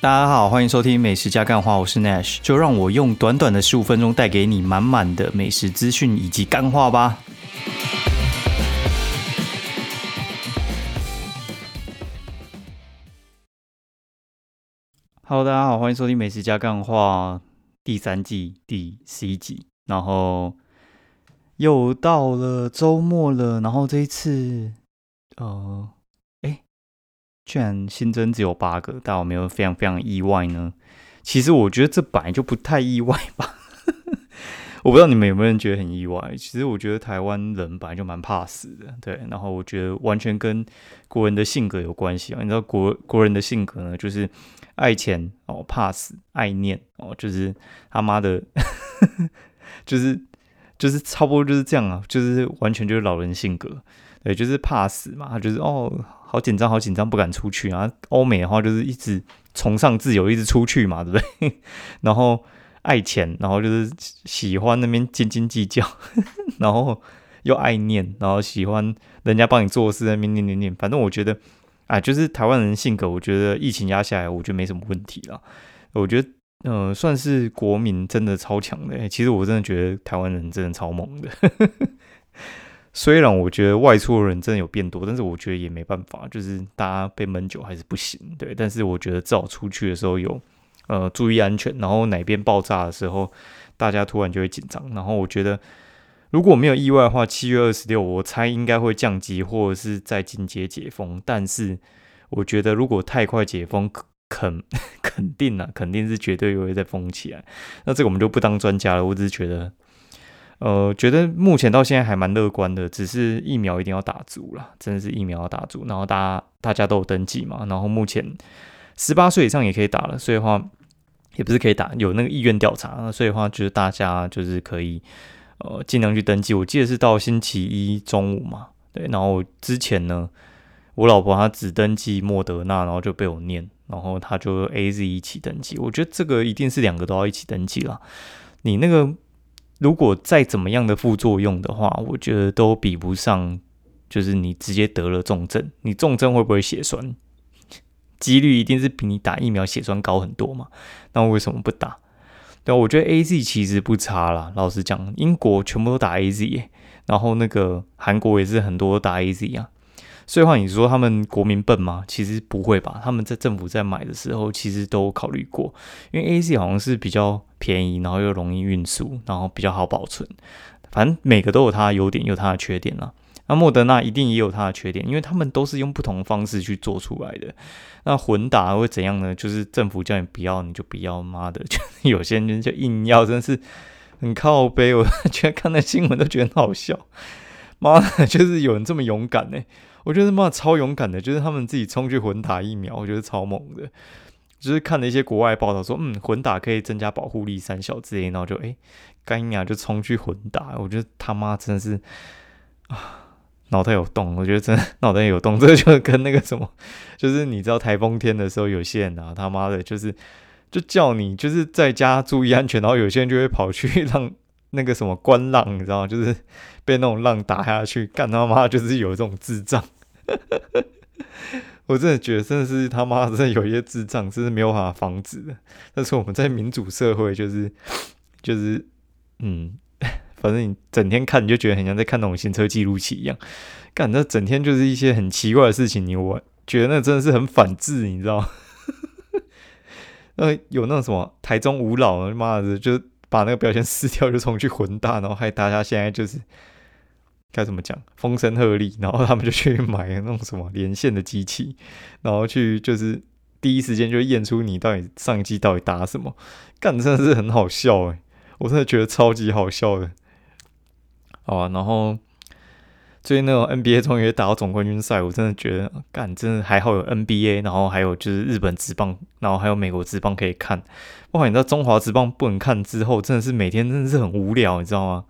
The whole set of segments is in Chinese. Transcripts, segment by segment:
大家好，欢迎收听美食加干话，我是 Nash，就让我用短短的十五分钟带给你满满的美食资讯以及干话吧。Hello，大家好，欢迎收听美食加干话第三季第十一集，然后又到了周末了，然后这一次，呃。居然新增只有八个，但我没有非常非常意外呢。其实我觉得这本来就不太意外吧。我不知道你们有没有人觉得很意外。其实我觉得台湾人本来就蛮怕死的，对。然后我觉得完全跟国人的性格有关系啊。你知道国国人的性格呢，就是爱钱哦，怕死，爱念哦，就是他妈的，就是就是差不多就是这样啊，就是完全就是老人性格。对，就是怕死嘛，就是哦。好紧张，好紧张，不敢出去啊！欧美的话就是一直崇尚自由，一直出去嘛，对不对？然后爱钱，然后就是喜欢那边斤斤计较，然后又爱念，然后喜欢人家帮你做事，那边念念念。反正我觉得，啊，就是台湾人性格，我觉得疫情压下来，我觉得没什么问题了。我觉得，嗯，算是国民真的超强的。其实我真的觉得台湾人真的超猛的。虽然我觉得外出的人真的有变多，但是我觉得也没办法，就是大家被闷久还是不行，对。但是我觉得至少出去的时候有呃注意安全，然后哪边爆炸的时候，大家突然就会紧张。然后我觉得如果没有意外的话，七月二十六我猜应该会降级或者是在进阶解封。但是我觉得如果太快解封，肯 肯定啊，肯定是绝对会再封起来。那这个我们就不当专家了，我只是觉得。呃，觉得目前到现在还蛮乐观的，只是疫苗一定要打足了，真的是疫苗要打足，然后大家大家都有登记嘛，然后目前十八岁以上也可以打了，所以的话也不是可以打，有那个意愿调查，所以的话就是大家就是可以呃尽量去登记。我记得是到星期一中午嘛，对，然后之前呢，我老婆她只登记莫德纳，然后就被我念，然后她就 A Z 一起登记，我觉得这个一定是两个都要一起登记了，你那个。如果再怎么样的副作用的话，我觉得都比不上，就是你直接得了重症，你重症会不会血栓？几率一定是比你打疫苗血栓高很多嘛？那为什么不打？对我觉得 A Z 其实不差啦。老实讲，英国全部都打 A Z，然后那个韩国也是很多打 A Z 啊。所以话，你说他们国民笨吗？其实不会吧。他们在政府在买的时候，其实都考虑过，因为 A Z 好像是比较便宜，然后又容易运输，然后比较好保存。反正每个都有它的优点，有它的缺点啦。那莫德纳一定也有它的缺点，因为他们都是用不同方式去做出来的。那混打会怎样呢？就是政府叫你不要，你就不要。妈的，就 有些人就硬要，真是很靠背。我 觉得看那新闻都觉得很好笑。妈的，就是有人这么勇敢呢。我觉得妈的超勇敢的，就是他们自己冲去混打疫苗，我觉得超猛的。就是看了一些国外报道说，嗯，混打可以增加保护力三小之类，然后就哎，干呀就冲去混打。我觉得他妈真的是啊，脑袋有洞。我觉得真的脑袋有洞，这就跟那个什么，就是你知道台风天的时候，有些人啊，他妈的，就是就叫你就是在家注意安全，然后有些人就会跑去让。那个什么观浪，你知道吗？就是被那种浪打下去，干他妈就是有这种智障。我真的觉得，真的是他妈真的有一些智障，真是没有办法防止的。但是我们在民主社会，就是就是，嗯，反正你整天看，你就觉得很像在看那种行车记录器一样。干，那整天就是一些很奇怪的事情，你我觉得那真的是很反智，你知道吗？呃，有那种什么台中五老，妈的就。把那个标签撕掉，就冲去混打，然后害大家现在就是该怎么讲，风声鹤唳，然后他们就去买那种什么连线的机器，然后去就是第一时间就验出你到底上机到底打什么，干真的是很好笑诶，我真的觉得超级好笑的，好啊，然后。最近那种 NBA 终于打到总冠军赛，我真的觉得干，真的还好有 NBA，然后还有就是日本职棒，然后还有美国职棒可以看。哇，你知道中华职棒不能看之后，真的是每天真的是很无聊，你知道吗？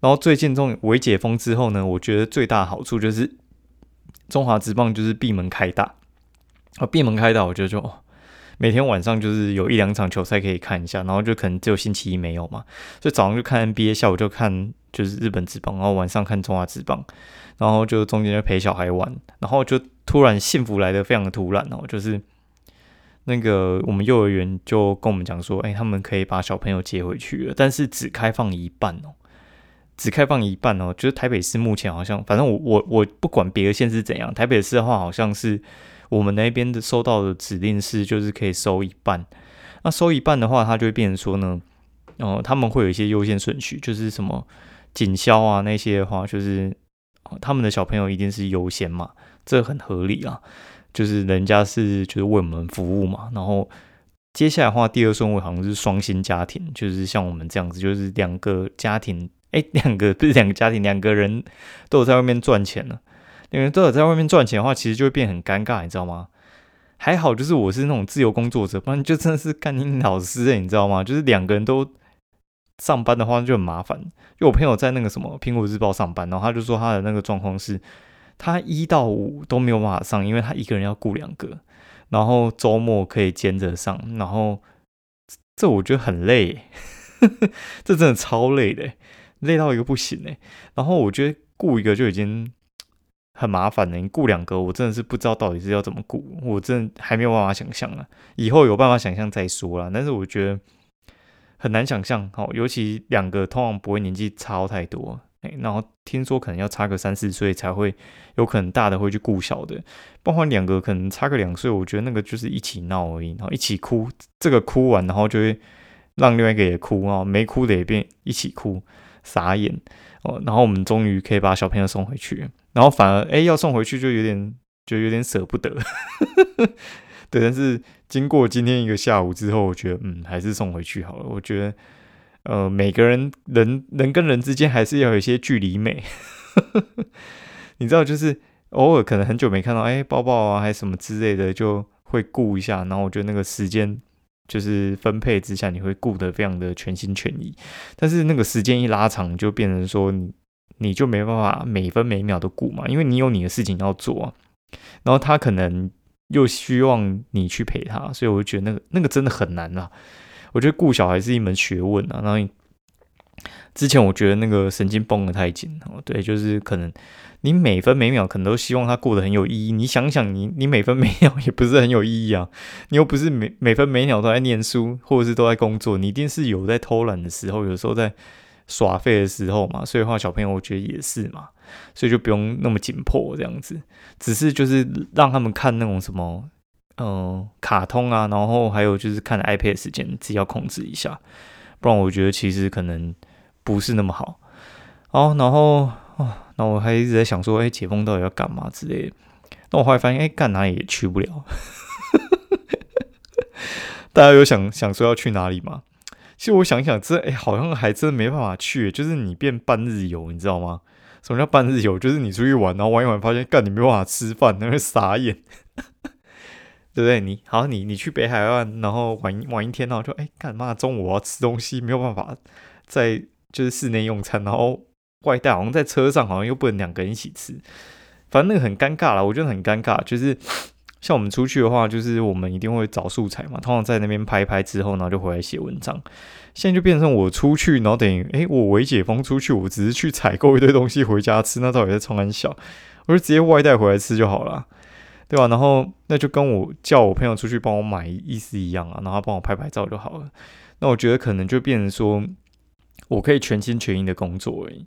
然后最近这种微解封之后呢，我觉得最大好处就是中华职棒就是闭门开大啊，闭门开大，我觉得就每天晚上就是有一两场球赛可以看一下，然后就可能只有星期一没有嘛，所以早上就看 NBA，下午就看。就是日本职棒，然后晚上看中华职棒，然后就中间就陪小孩玩，然后就突然幸福来的非常的突然哦，就是那个我们幼儿园就跟我们讲说，哎，他们可以把小朋友接回去了，但是只开放一半哦，只开放一半哦。就是台北市目前好像，反正我我我不管别的县是怎样，台北市的话好像是我们那边的收到的指令是，就是可以收一半。那收一半的话，它就会变成说呢，哦，他们会有一些优先顺序，就是什么警消啊那些的话，就是他们的小朋友一定是优先嘛，这很合理啊。就是人家是就是为我们服务嘛，然后接下来的话，第二顺位好像是双薪家庭，就是像我们这样子，就是两个家庭，哎，两个不是两个家庭，两个人都有在外面赚钱了，两个人都有在外面赚钱的话，其实就会变很尴尬，你知道吗？还好就是我是那种自由工作者，不然就真的是干你老师哎，你知道吗？就是两个人都上班的话就很麻烦，因为我朋友在那个什么苹果日报上班，然后他就说他的那个状况是。他一到五都没有办法上，因为他一个人要顾两个，然后周末可以兼着上，然后这我觉得很累，这真的超累的，累到一个不行哎。然后我觉得顾一个就已经很麻烦了，你顾两个，我真的是不知道到底是要怎么顾，我真的还没有办法想象了。以后有办法想象再说啦，但是我觉得很难想象，好，尤其两个通常不会年纪差太多。哎，然后听说可能要差个三四岁才会有可能大的会去顾小的，包括两个可能差个两岁，我觉得那个就是一起闹而已，然后一起哭，这个哭完然后就会让另外一个也哭啊，没哭的也变一起哭，傻眼哦。然后我们终于可以把小朋友送回去，然后反而哎要送回去就有点就有点舍不得，对。但是经过今天一个下午之后，我觉得嗯还是送回去好了，我觉得。呃，每个人人人跟人之间还是要有一些距离美，你知道，就是偶尔可能很久没看到，哎，抱抱啊，还是什么之类的，就会顾一下。然后我觉得那个时间就是分配之下，你会顾得非常的全心全意。但是那个时间一拉长，就变成说你你就没办法每分每秒都顾嘛，因为你有你的事情要做啊。然后他可能又希望你去陪他，所以我就觉得那个那个真的很难啊。我觉得顾小孩是一门学问啊。然后之前我觉得那个神经绷得太紧哦，对，就是可能你每分每秒可能都希望他过得很有意义。你想想，你你每分每秒也不是很有意义啊。你又不是每每分每秒都在念书，或者是都在工作，你一定是有在偷懒的时候，有时候在耍废的时候嘛。所以话，小朋友我觉得也是嘛，所以就不用那么紧迫这样子，只是就是让他们看那种什么。嗯，卡通啊，然后还有就是看 iPad 时间，自己要控制一下，不然我觉得其实可能不是那么好。哦，然后啊，那我还一直在想说，哎，解封到底要干嘛之类的。那我后来发现，哎，干哪里也去不了。大家有想想说要去哪里吗？其实我想想，这哎，好像还真没办法去。就是你变半日游，你知道吗？什么叫半日游？就是你出去玩，然后玩一玩，发现干你没办法吃饭，那会傻眼。对不对？你好，你你去北海岸，然后玩玩一天，然后就哎，干嘛中午我要吃东西，没有办法在就是室内用餐，然后外带好像在车上，好像又不能两个人一起吃，反正那个很尴尬了，我觉得很尴尬。就是 像我们出去的话，就是我们一定会找素材嘛，通常在那边拍拍之后，然后就回来写文章。现在就变成我出去，然后等于哎，我未解封出去，我只是去采购一堆东西回家吃，那到底在冲很小，我就直接外带回来吃就好了。对吧？然后那就跟我叫我朋友出去帮我买意思一样啊，然后帮我拍拍照就好了。那我觉得可能就变成说，我可以全心全意的工作而已。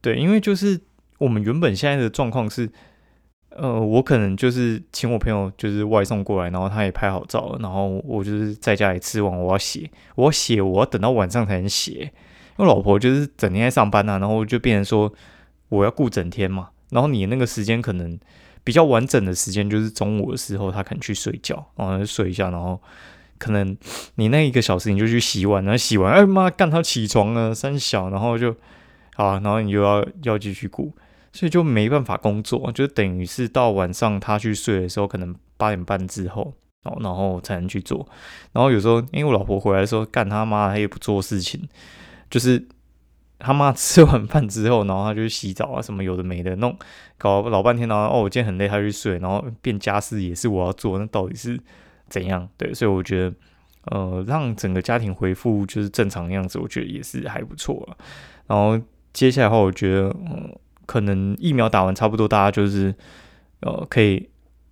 对，因为就是我们原本现在的状况是，呃，我可能就是请我朋友就是外送过来，然后他也拍好照，然后我就是在家里吃完，我要写，我要写，我要等到晚上才能写。因为老婆就是整天在上班啊，然后就变成说我要顾整天嘛，然后你那个时间可能。比较完整的时间就是中午的时候，他可能去睡觉，然后睡一下，然后可能你那一个小时你就去洗碗，然后洗完，哎妈，干他起床了，三小，然后就啊，然后你就要要继续顾，所以就没办法工作，就等于是到晚上他去睡的时候，可能八点半之后，然后然后才能去做，然后有时候因为我老婆回来的时候，干他妈他也不做事情，就是。他妈吃完饭之后，然后他就去洗澡啊，什么有的没的弄，搞老半天，然后哦，我今天很累，他去睡，然后变家事也是我要做，那到底是怎样？对，所以我觉得，呃，让整个家庭恢复就是正常的样子，我觉得也是还不错。然后接下来的话，我觉得，嗯，可能疫苗打完差不多，大家就是呃可以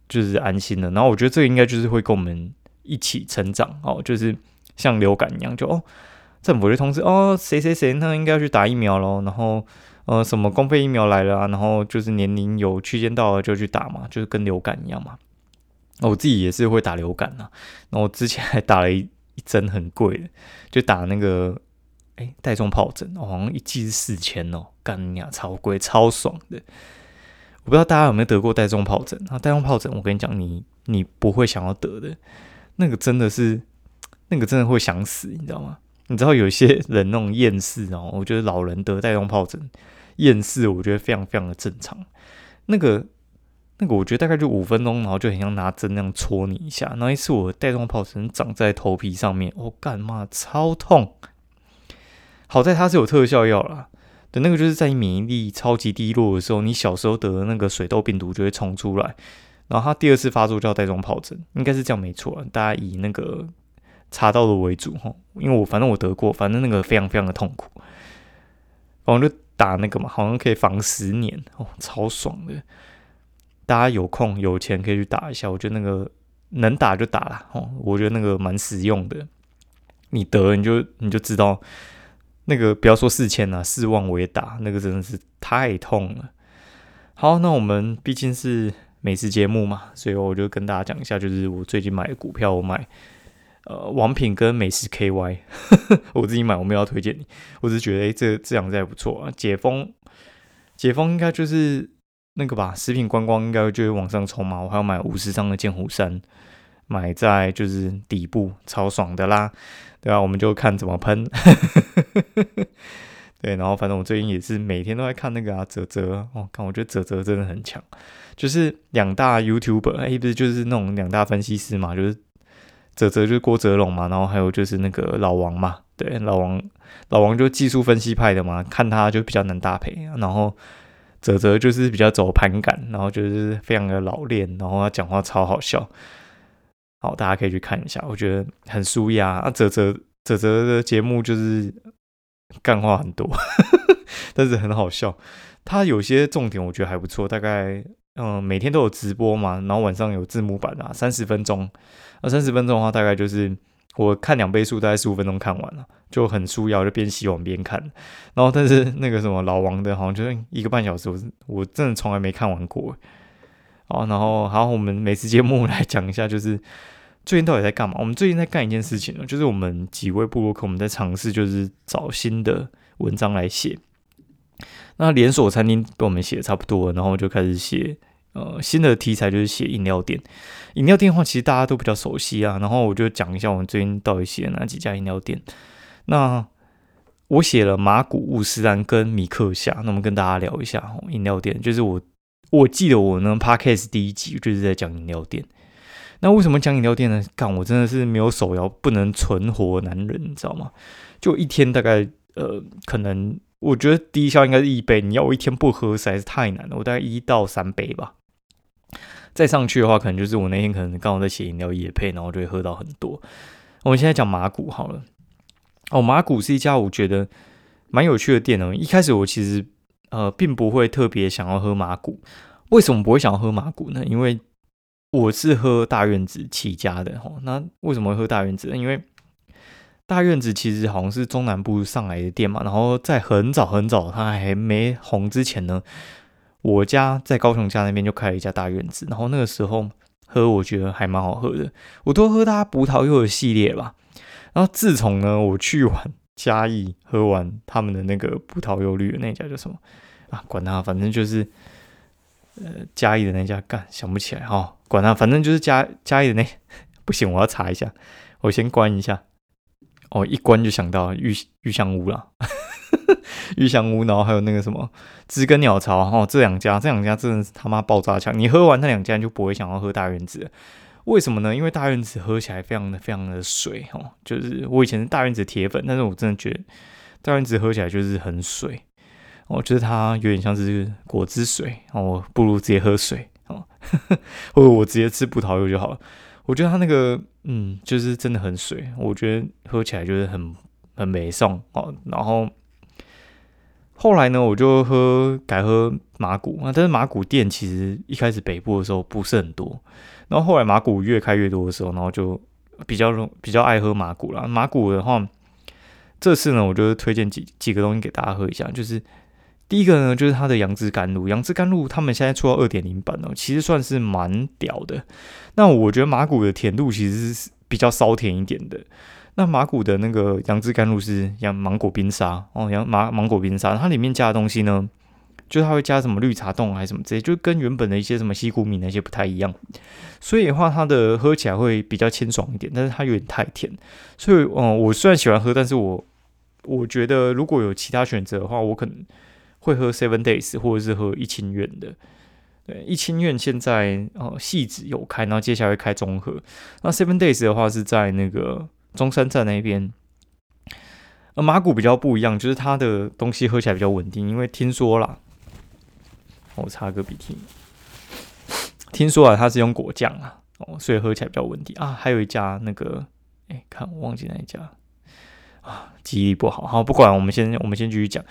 就是安心了。然后我觉得这个应该就是会跟我们一起成长哦，就是像流感一样，就哦，政府就通知哦，谁谁谁那应该要去打疫苗喽，然后呃什么公费疫苗来了啊，然后就是年龄有区间到了就去打嘛，就是跟流感一样嘛。我自己也是会打流感呐，然后之前还打了一一针很贵的，就打那个哎带状疱疹，好像一剂是四千哦，干呀超贵超爽的。我不知道大家有没有得过带状疱疹啊？带状疱疹，我跟你讲，你你不会想要得的，那个真的是，那个真的会想死，你知道吗？你知道有些人那种厌世哦，我觉得老人得带状疱疹厌世，我觉得非常非常的正常。那个那个，我觉得大概就五分钟，然后就很像拿针那样戳你一下。那一次我带状疱疹长在头皮上面，我干嘛超痛？好在它是有特效药啦。那个就是在你免疫力超级低落的时候，你小时候得的那个水痘病毒就会冲出来，然后它第二次发作叫带状疱疹，应该是这样没错。大家以那个查到的为主哈，因为我反正我得过，反正那个非常非常的痛苦，然后就打那个嘛，好像可以防十年哦，超爽的。大家有空有钱可以去打一下，我觉得那个能打就打了哦，我觉得那个蛮实用的。你得你就你就知道。那个不要说四千了，四万我也打，那个真的是太痛了。好，那我们毕竟是美食节目嘛，所以我就跟大家讲一下，就是我最近买的股票，我买呃王品跟美食 KY，我自己买，我没有要推荐你，我只是觉得哎，这这两只还不错啊。解封，解封应该就是那个吧，食品观光应该就会往上冲嘛。我还要买五十张的剑湖山，买在就是底部，超爽的啦。对啊，我们就看怎么喷。对，然后反正我最近也是每天都在看那个啊，泽泽哦，看我觉得泽泽真的很强，就是两大 YouTuber，哎，不是就是那种两大分析师嘛，就是泽泽就是郭泽龙嘛，然后还有就是那个老王嘛，对，老王老王就技术分析派的嘛，看他就比较能搭配，然后泽泽就是比较走盘感，然后就是非常的老练，然后他讲话超好笑。好，大家可以去看一下，我觉得很舒压啊。泽泽泽泽的节目就是干话很多，但是很好笑。他有些重点我觉得还不错，大概嗯每天都有直播嘛，然后晚上有字幕版啊，三十分钟。那三十分钟的话，大概就是我看两倍速，大概十五分钟看完了，就很舒腰，就边洗碗边看。然后但是那个什么老王的，好像就是一个半小时，我我真的从来没看完过。哦，然后好，我们每次节目来讲一下，就是最近到底在干嘛？我们最近在干一件事情呢，就是我们几位布洛克，我们在尝试就是找新的文章来写。那连锁餐厅被我们写的差不多，然后就开始写呃新的题材，就是写饮料店。饮料店的话，其实大家都比较熟悉啊。然后我就讲一下我们最近到底写哪几家饮料店。那我写了马古、乌斯兰跟米克夏，那我们跟大家聊一下饮料店，就是我。我记得我呢，Podcast 第一集就是在讲饮料店。那为什么讲饮料店呢？干，我真的是没有手摇不能存活男人，你知道吗？就一天大概呃，可能我觉得低消应该是一杯。你要我一天不喝实在是太难了。我大概一到三杯吧。再上去的话，可能就是我那天可能刚好在写饮料也配，然后就会喝到很多。我们现在讲马古好了。哦，马古是一家我觉得蛮有趣的店哦。一开始我其实。呃，并不会特别想要喝马古。为什么不会想要喝马古呢？因为我是喝大院子起家的哈。那为什么会喝大院子呢？因为大院子其实好像是中南部上来的店嘛。然后在很早很早，它还没红之前呢，我家在高雄家那边就开了一家大院子。然后那个时候喝，我觉得还蛮好喝的。我都喝它葡萄柚的系列吧。然后自从呢，我去完。嘉义喝完他们的那个葡萄柚绿的那家叫什么啊？管他，反正就是呃嘉义的那家，干想不起来哈。管他，反正就是嘉嘉义的那 不行，我要查一下，我先关一下。哦，一关就想到玉玉香屋了，玉香屋，然后还有那个什么知根鸟巢哦，这两家这两家真的是他妈爆炸强。你喝完那两家就不会想要喝大院子。为什么呢？因为大院子喝起来非常的非常的水哦，就是我以前是大院子铁粉，但是我真的觉得大院子喝起来就是很水，我觉得它有点像是果汁水哦，不如直接喝水哦，或者我直接吃葡萄柚就好了。我觉得它那个嗯，就是真的很水，我觉得喝起来就是很很美送哦。然后后来呢，我就喝改喝马古啊，但是马古店其实一开始北部的时候不是很多。然后后来马古越开越多的时候，然后就比较容比较爱喝马古啦。马古的话，这次呢，我就推荐几几个东西给大家喝一下，就是第一个呢，就是它的杨枝甘露，杨枝甘露他们现在出到二点零版哦，其实算是蛮屌的。那我觉得马古的甜度其实是比较稍甜一点的。那马古的那个杨枝甘露是杨芒果冰沙哦，杨芒芒果冰沙，它里面加的东西呢？就是它会加什么绿茶冻还是什么之类，就跟原本的一些什么西谷米那些不太一样，所以的话，它的喝起来会比较清爽一点，但是它有点太甜，所以嗯，我虽然喜欢喝，但是我我觉得如果有其他选择的话，我可能会喝 Seven Days 或者是喝一清苑的。对，一清苑现在呃细致有开，然后接下来会开中和。那 Seven Days 的话是在那个中山站那边。呃，马古比较不一样，就是它的东西喝起来比较稳定，因为听说啦。我擦个鼻涕。听说啊，它是用果酱啊，哦，所以喝起来比较稳定啊。还有一家那个，哎，看我忘记哪一家啊，记忆力不好。好，不管，我们先我们先继续讲。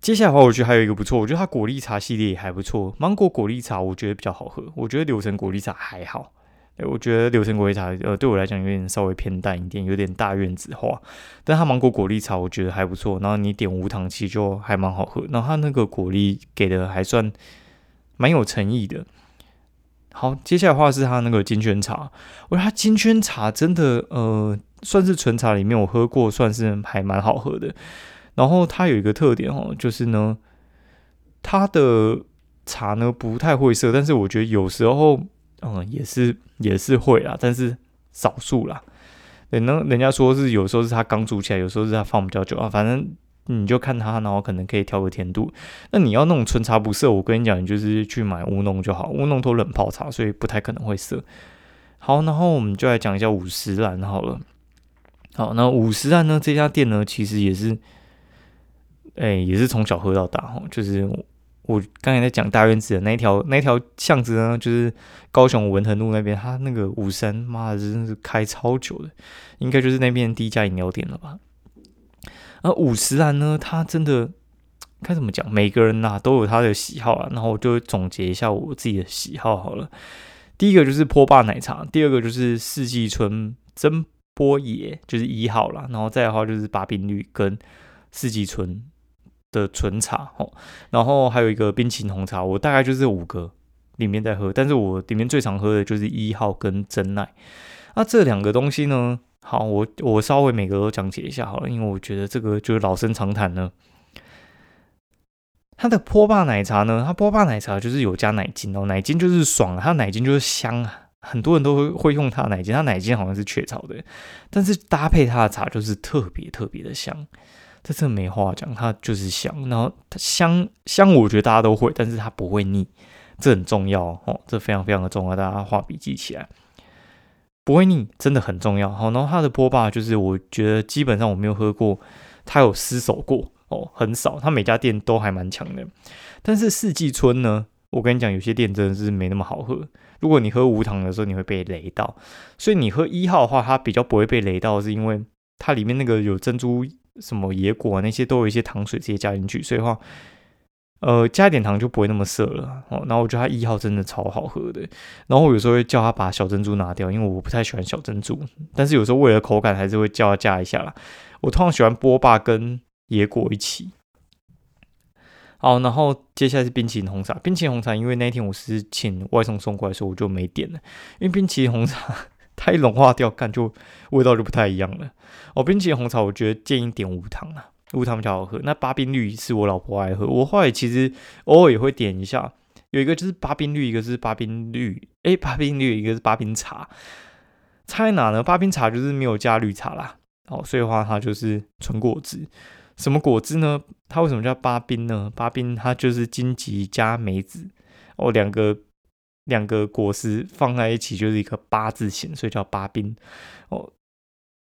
接下来的话，我觉得还有一个不错，我觉得它果粒茶系列也还不错。芒果果粒茶我觉得比较好喝，我觉得柳橙果粒茶还好。我觉得柳橙果粒茶，呃，对我来讲有点稍微偏淡一点，有点大院子化。但它芒果果粒茶我觉得还不错，然后你点无糖其实就还蛮好喝。然后它那个果粒给的还算蛮有诚意的。好，接下来的话是它那个金萱茶，我觉得它金萱茶真的，呃，算是纯茶里面我喝过算是还蛮好喝的。然后它有一个特点哦，就是呢，它的茶呢不太会涩，但是我觉得有时候。嗯，也是也是会啦，但是少数啦。对，那人家说是有时候是他刚煮起来，有时候是他放比较久啊。反正你就看他，然后可能可以调个甜度。那你要那种纯茶不涩，我跟你讲，你就是去买乌弄就好。乌弄都冷泡茶，所以不太可能会涩。好，然后我们就来讲一下五十兰好了。好，那五十兰呢？这家店呢，其实也是，哎，也是从小喝到大哈，就是。我刚才在讲大院子的那一条那一条巷子呢，就是高雄文衡路那边，他那个五山，妈的，真是开超久的，应该就是那边第一家饮料店了吧？而五十兰呢，他真的该怎么讲？每个人呐都有他的喜好啊，然后我就总结一下我自己的喜好好了。第一个就是波霸奶茶，第二个就是四季春真波野，就是一号啦，然后再的话就是八冰绿跟四季春。的纯茶哦，然后还有一个冰淇淋红茶，我大概就是五个里面在喝，但是我里面最常喝的就是一号跟真奶。那这两个东西呢，好，我我稍微每个都讲解一下好了，因为我觉得这个就是老生常谈了。它的波霸奶茶呢，它波霸奶茶就是有加奶精哦，奶精就是爽，它奶精就是香啊，很多人都会会用它奶精，它奶精好像是雀巢的，但是搭配它的茶就是特别特别的香。这这没话讲，它就是香，然后它香香，我觉得大家都会，但是它不会腻，这很重要哦，这非常非常的重要，大家画笔记起来，不会腻，真的很重要。好，然后它的波霸就是我觉得基本上我没有喝过，它有失手过哦，很少，它每家店都还蛮强的。但是四季春呢，我跟你讲，有些店真的是没那么好喝。如果你喝无糖的时候，你会被雷到，所以你喝一号的话，它比较不会被雷到，是因为它里面那个有珍珠。什么野果啊，那些都有一些糖水直接加进去，所以话，呃，加一点糖就不会那么涩了哦。然后我觉得它一号真的超好喝的，然后我有时候会叫他把小珍珠拿掉，因为我不太喜欢小珍珠，但是有时候为了口感还是会叫他加一下啦。我通常喜欢波霸跟野果一起。好，然后接下来是冰淇淋红茶，冰淇淋红茶，因为那天我是请外送送过来，所以我就没点了，因为冰淇淋红茶。它一融化掉，感就味道就不太一样了。哦，冰淇淋红茶，我觉得建议点无糖啊，无糖比较好喝。那八冰绿是我老婆爱喝，我后来其实偶尔也会点一下。有一个就是八冰绿，一个是八冰绿，哎，八冰绿，一个是八冰茶。差在哪呢？八冰茶就是没有加绿茶啦，哦，所以的话它就是纯果汁。什么果汁呢？它为什么叫八冰呢？八冰它就是荆棘加梅子哦，两个。两个果实放在一起就是一个八字形，所以叫八冰哦。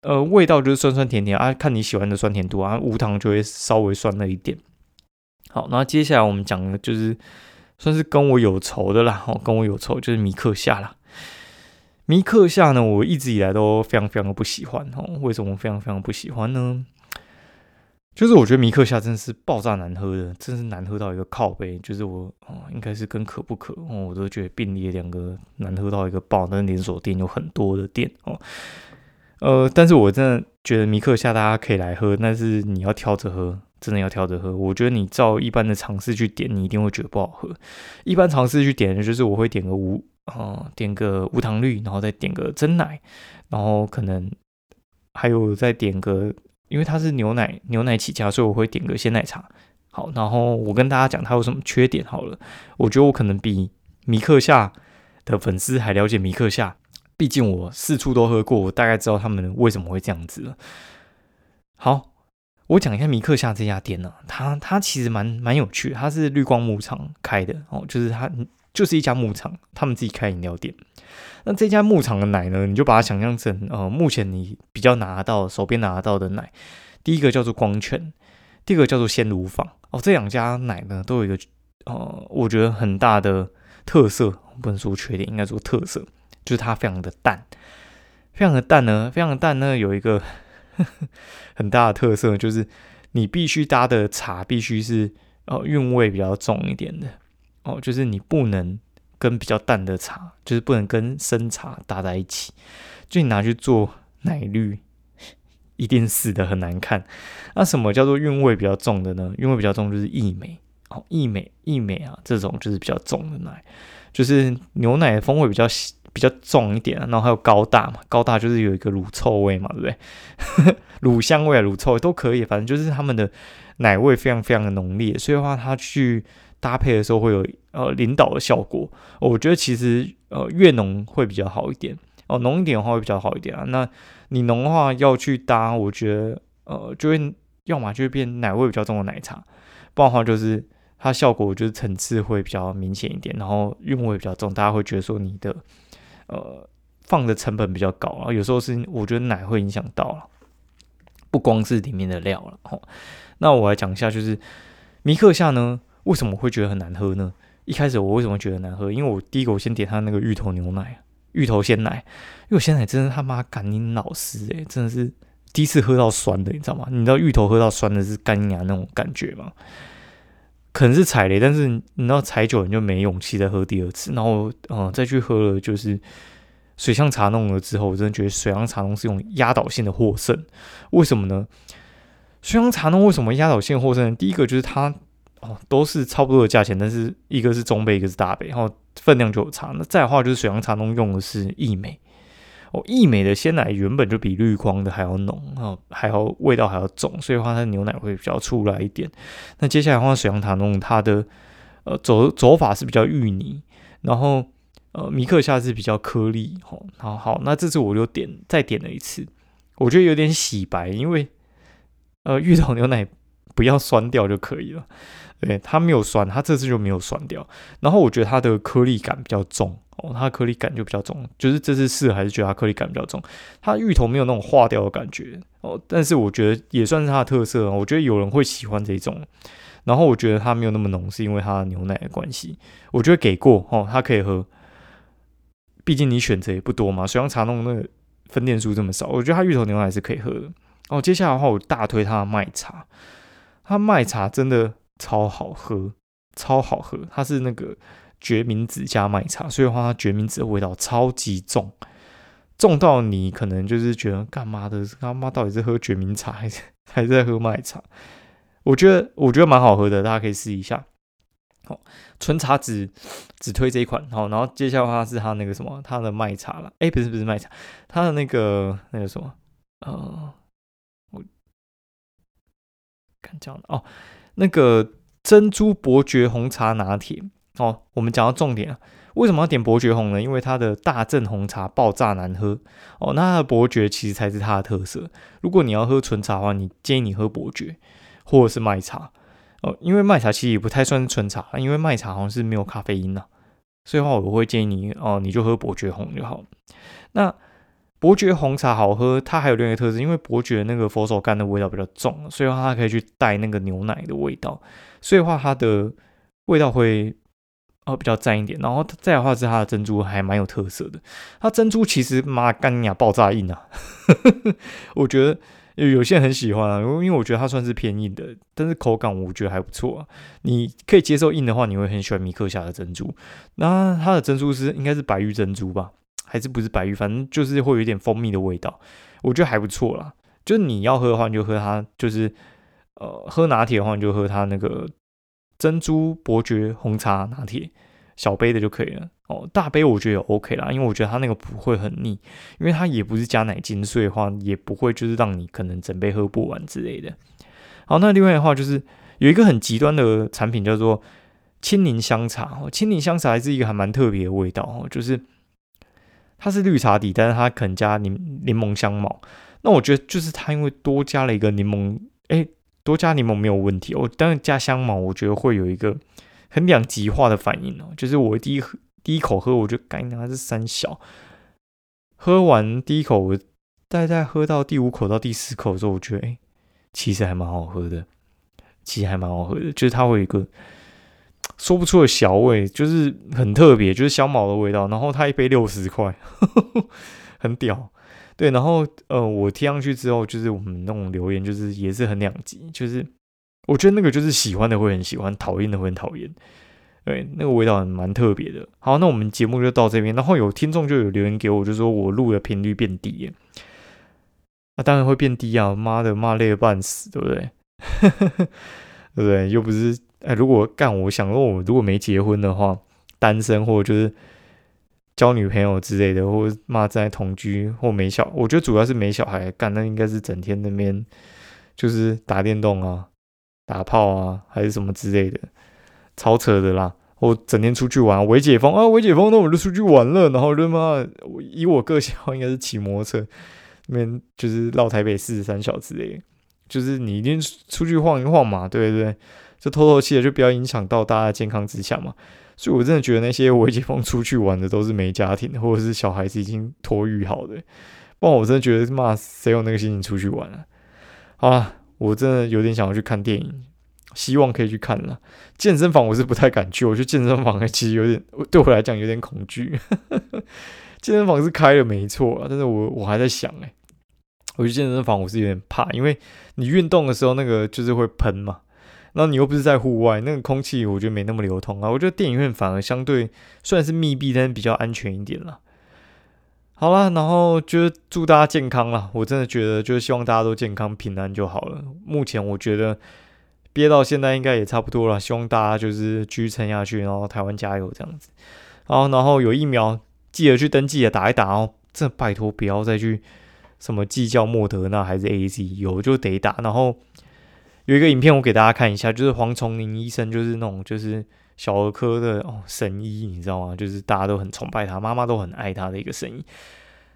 呃，味道就是酸酸甜甜啊，看你喜欢的酸甜度啊。无糖就会稍微酸了一点。好，那接下来我们讲的就是算是跟我有仇的啦。哦，跟我有仇就是米克夏啦。米克夏呢，我一直以来都非常非常的不喜欢哦。为什么非常非常不喜欢呢？就是我觉得米克夏真的是爆炸难喝的，真是难喝到一个靠背。就是我哦，应该是跟可不可哦，我都觉得并列两个难喝到一个爆。那连锁店有很多的店哦，呃，但是我真的觉得米克夏大家可以来喝，但是你要挑着喝，真的要挑着喝。我觉得你照一般的尝试去点，你一定会觉得不好喝。一般尝试去点就是我会点个无啊，点个无糖绿，然后再点个真奶，然后可能还有再点个。因为它是牛奶牛奶起家，所以我会点个鲜奶茶。好，然后我跟大家讲它有什么缺点好了。我觉得我可能比米克夏的粉丝还了解米克夏，毕竟我四处都喝过，我大概知道他们为什么会这样子了。好，我讲一下米克夏这家店呢，它它其实蛮蛮有趣，它是绿光牧场开的哦，就是它就是一家牧场，他们自己开饮料店。那这家牧场的奶呢？你就把它想象成呃，目前你比较拿到手边拿到的奶，第一个叫做光泉，第二个叫做鲜乳坊哦。这两家奶呢，都有一个呃，我觉得很大的特色，不能说缺点，应该说特色，就是它非常的淡，非常的淡呢，非常的淡呢，有一个 很大的特色，就是你必须搭的茶必须是呃韵味比较重一点的哦，就是你不能。跟比较淡的茶，就是不能跟生茶搭在一起。就你拿去做奶绿，一定死的很难看。那什么叫做韵味比较重的呢？韵味比较重就是益美哦，益美益美啊，这种就是比较重的奶，就是牛奶的风味比较比较重一点。然后还有高大嘛，高大就是有一个乳臭味嘛，对不对？乳香味，乳臭味都可以，反正就是他们的奶味非常非常的浓烈，所以的话，它去搭配的时候会有。呃，领导的效果，我觉得其实呃越浓会比较好一点哦，浓一点的话会比较好一点啊。那你浓的话要去搭，我觉得呃就会要么就会变奶味比较重的奶茶，不然的话就是它效果就是层次会比较明显一点，然后韵味比较重，大家会觉得说你的呃放的成本比较高啊。有时候是我觉得奶会影响到了，不光是里面的料了哦。那我来讲一下，就是米克夏呢为什么会觉得很难喝呢？一开始我为什么觉得难喝？因为我第一个我先点他那个芋头牛奶，芋头鲜奶，因为鲜奶真的他妈干你老师诶，真的是第一次喝到酸的，你知道吗？你知道芋头喝到酸的是干牙那种感觉吗？可能是踩雷，但是你知道踩久了你就没勇气再喝第二次。然后嗯，再去喝了就是水象茶弄了之后，我真的觉得水香茶弄是用压倒性的获胜。为什么呢？水香茶弄为什么压倒性获胜？第一个就是它。哦，都是差不多的价钱，但是一个是中杯，一个是大杯，然后分量就有差。那再的话就是水杨茶弄用的是益美，哦，益美的鲜奶原本就比绿光的还要浓，哦，还要味道还要重，所以话它的牛奶会比较出来一点。那接下来的话，水杨茶弄它的呃走走法是比较芋泥，然后呃米克夏是比较颗粒，哦，好好，那这次我就点再点了一次，我觉得有点洗白，因为呃芋头牛奶不要酸掉就可以了。对，它没有酸，它这次就没有酸掉。然后我觉得它的颗粒感比较重哦，它的颗粒感就比较重，就是这次试还是觉得它颗粒感比较重。它芋头没有那种化掉的感觉哦，但是我觉得也算是它的特色。我觉得有人会喜欢这种。然后我觉得它没有那么浓，是因为它的牛奶的关系。我觉得给过哦，它可以喝，毕竟你选择也不多嘛。水杨茶弄那个分店数这么少，我觉得它芋头牛奶是可以喝的。哦，接下来的话，我大推它的麦茶，它麦茶真的。超好喝，超好喝！它是那个决明子加麦茶，所以的话，它决明子的味道超级重，重到你可能就是觉得干嘛的？他妈到底是喝决明茶还是还是在喝麦茶？我觉得我觉得蛮好喝的，大家可以试一下。好，纯茶只只推这一款。好，然后接下来的话是它那个什么，它的麦茶了。哎，不是不是麦茶，它的那个那个什么，呃，我看这样的哦。那个珍珠伯爵红茶拿铁哦，我们讲到重点啊，为什么要点伯爵红呢？因为它的大正红茶爆炸难喝哦，那它的伯爵其实才是它的特色。如果你要喝纯茶的话，你建议你喝伯爵或者是麦茶哦，因为麦茶其实也不太算是纯茶，因为麦茶好像是没有咖啡因的，所以的话我会建议你哦，你就喝伯爵红就好。那伯爵红茶好喝，它还有另一个特质，因为伯爵那个佛手柑的味道比较重，所以话它可以去带那个牛奶的味道，所以话它的味道会哦比较淡一点。然后再的话是它的珍珠还蛮有特色的，它珍珠其实妈干呀爆炸硬啊，我觉得有有些人很喜欢啊，因为因为我觉得它算是偏硬的，但是口感我觉得还不错啊。你可以接受硬的话，你会很喜欢米克夏的珍珠。那它的珍珠是应该是白玉珍珠吧，还是不是白玉？反正就是会有一点蜂蜜的味道，我觉得还不错啦。就是你要喝的话，你就喝它，就是呃喝拿铁的话，你就喝它那个珍珠伯爵红茶拿铁。小杯的就可以了哦，大杯我觉得也 OK 啦，因为我觉得它那个不会很腻，因为它也不是加奶精，所以的话也不会就是让你可能整杯喝不完之类的。好，那另外的话就是有一个很极端的产品叫做青柠香茶哦，青柠香茶还是一个还蛮特别的味道哦，就是它是绿茶底，但是它可能加柠柠檬香茅。那我觉得就是它因为多加了一个柠檬，哎，多加柠檬没有问题哦，但是加香茅我觉得会有一个。很两极化的反应哦，就是我第一第一口喝，我就感觉它是三小。喝完第一口，我大概喝到第五口到第四口的时候，我觉得哎，其实还蛮好喝的，其实还蛮好喝的，就是它会有一个说不出的小味，就是很特别，就是香茅的味道。然后它一杯六十块，很屌。对，然后呃，我贴上去之后，就是我们那种留言，就是也是很两极，就是。我觉得那个就是喜欢的会很喜欢，讨厌的会很讨厌。对，那个味道蛮特别的。好，那我们节目就到这边。然后有听众就有留言给我，就说我录的频率变低。那当然会变低啊！妈的，骂累了半死，对不对？对不对？又不是哎，如果干，我想说，我如果没结婚的话，单身或者就是交女朋友之类的，或者骂在同居或没小，我觉得主要是没小孩干，那应该是整天那边就是打电动啊。打炮啊，还是什么之类的，超扯的啦！我整天出去玩，微解封啊，微解封，那我就出去玩了。然后他妈，以我个性，应该是骑摩托车，那边就是绕台北四十三小之类，就是你一定出去晃一晃嘛，对不对？就透透气的，就不要影响到大家健康之下嘛。所以我真的觉得那些微解封出去玩的都是没家庭，或者是小孩子已经托育好的。不然我真的觉得，妈，谁有那个心情出去玩啊？好了。我真的有点想要去看电影，希望可以去看了。健身房我是不太敢去，我觉得健身房其实有点对我来讲有点恐惧。健身房是开了没错啊，但是我我还在想哎，我去健身房我是有点怕，因为你运动的时候那个就是会喷嘛，那你又不是在户外，那个空气我觉得没那么流通啊。我觉得电影院反而相对虽然是密闭，但是比较安全一点了。好了，然后就是祝大家健康了。我真的觉得，就是希望大家都健康平安就好了。目前我觉得憋到现在应该也差不多了，希望大家就是继续撑下去，然后台湾加油这样子。好，然后有疫苗记得去登记啊，打一打哦。这拜托不要再去什么计较莫德纳还是 A Z，有就得打。然后有一个影片我给大家看一下，就是黄崇林医生，就是那种就是。小儿科的哦神医，你知道吗？就是大家都很崇拜他，妈妈都很爱他的一个神医。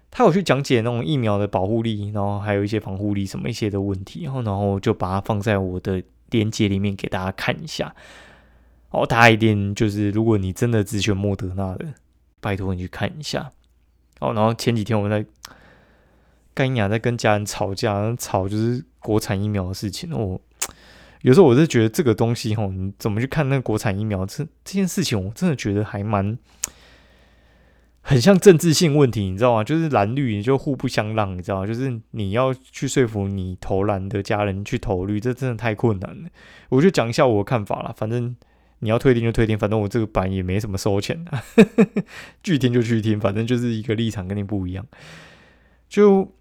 他有去讲解那种疫苗的保护力，然后还有一些防护力什么一些的问题，然后然后就把它放在我的链接里面给大家看一下。哦，大家一定就是如果你真的只选莫德纳的，拜托你去看一下。哦，然后前几天我们在干雅在跟家人吵架，吵就是国产疫苗的事情哦。有时候我是觉得这个东西吼，你怎么去看那个国产疫苗这这件事情，我真的觉得还蛮很像政治性问题，你知道吗？就是蓝绿你就互不相让，你知道吗？就是你要去说服你投蓝的家人去投绿，这真的太困难了。我就讲一下我的看法了，反正你要退订就退订，反正我这个版也没什么收钱的，拒听就拒听，反正就是一个立场跟你不一样。就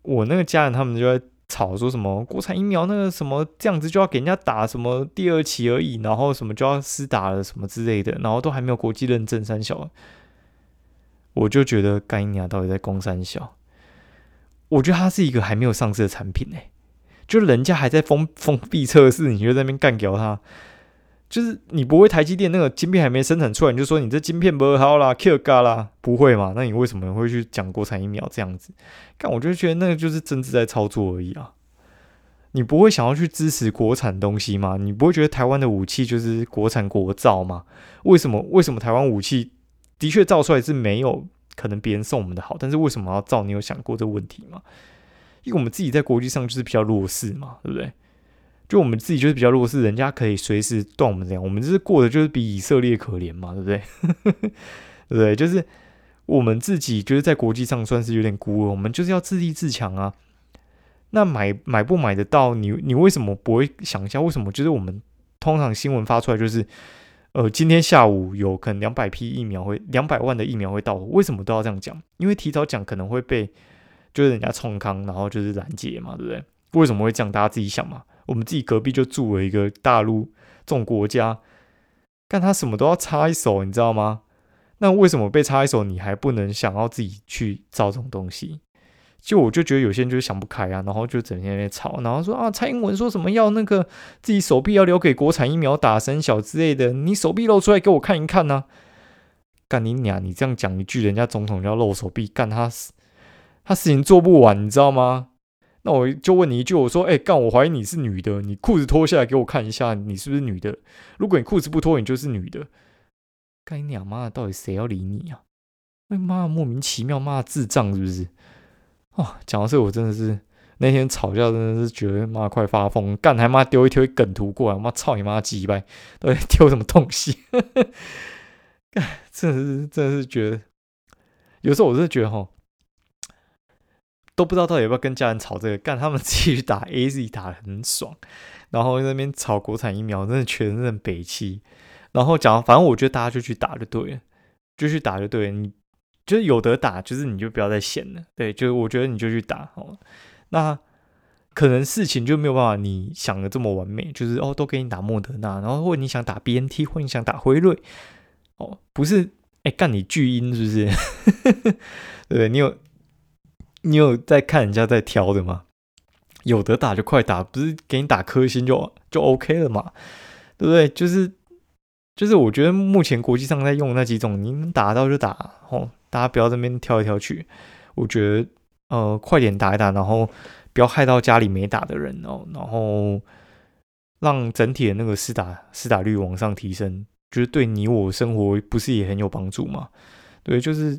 我那个家人他们就在。吵说什么国产疫苗那个什么这样子就要给人家打什么第二期而已，然后什么就要施打了什么之类的，然后都还没有国际认证三小，我就觉得干娘到底在攻三小，我觉得它是一个还没有上市的产品哎，就人家还在封封闭测试，你就在那边干掉它。就是你不会台积电那个晶片还没生产出来，你就说你这晶片不好啦，Q 嘎啦，不会嘛？那你为什么会去讲国产疫苗这样子？但我就觉得那个就是政治在操作而已啊！你不会想要去支持国产东西吗？你不会觉得台湾的武器就是国产国造吗？为什么？为什么台湾武器的确造出来是没有可能别人送我们的好？但是为什么要造？你有想过这个问题吗？因为我们自己在国际上就是比较弱势嘛，对不对？就我们自己就是比较弱势，人家可以随时断我们这样，我们就是过的就是比以色列可怜嘛，对不对？对不对？就是我们自己就是在国际上算是有点孤儿，我们就是要自立自强啊。那买买不买得到？你你为什么不会想一下？为什么就是我们通常新闻发出来就是，呃，今天下午有可能两百批疫苗会两百万的疫苗会到，为什么都要这样讲？因为提早讲可能会被就是人家冲康，然后就是拦截嘛，对不对？为什么会这样？大家自己想嘛。我们自己隔壁就住了一个大陆这种国家，但他什么都要插一手，你知道吗？那为什么被插一手，你还不能想要自己去造这种东西？就我就觉得有些人就是想不开啊，然后就整天在吵，然后说啊，蔡英文说什么要那个自己手臂要留给国产疫苗打生小之类的，你手臂露出来给我看一看呢？干你娘！你这样讲一句，人家总统要露手臂，干他他事情做不完，你知道吗？那我就问你一句，我说，哎，干，我怀疑你是女的，你裤子脱下来给我看一下，你是不是女的？如果你裤子不脱，你就是女的。干你娘妈的，到底谁要理你啊？哎妈，莫名其妙，骂智障是不是？哦，讲到这，我真的是那天吵架，真的是觉得妈快发疯，干还妈丢一丢梗图过来，妈操你妈鸡掰，到底丢什么东西？干，真的是真的是觉得，有时候我真的觉得哈，都不知道到底要不要跟家人吵这个，干他们自己去打 A Z 打的很爽，然后那边炒国产疫苗，真的全认北气。然后讲，反正我觉得大家就去打就对了，就去打就对了。你就是有得打，就是你就不要再闲了。对，就是我觉得你就去打哦。那可能事情就没有办法你想的这么完美，就是哦都给你打莫德纳，然后或你想打 B N T，或你想打辉瑞，哦不是，哎干你巨婴是不是？对 对？你有你有在看人家在挑的吗？有得打就快打，不是给你打颗星就就 O K 了嘛？对不对？就是。就是我觉得目前国际上在用那几种，你能打到就打哦，大家不要这边挑来挑去。我觉得呃，快点打一打，然后不要害到家里没打的人哦，然后让整体的那个施打施打率往上提升，就是对你我生活不是也很有帮助吗？对，就是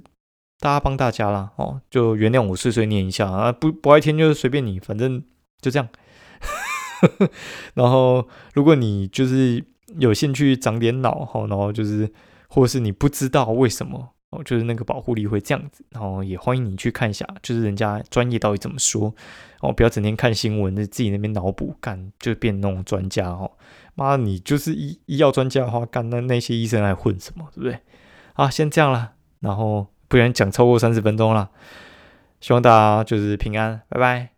大家帮大家啦哦，就原谅我碎碎念一下啊，不不爱听就是随便你，反正就这样。然后如果你就是。有兴趣长点脑哈，然后就是，或是你不知道为什么哦，就是那个保护力会这样子，然后也欢迎你去看一下，就是人家专业到底怎么说哦，不要整天看新闻，自己那边脑补干，就变那种专家哦。妈，你就是医医药专家的话，干那那些医生还混什么，对不对？啊，先这样了，然后不然讲超过三十分钟了，希望大家就是平安，拜拜。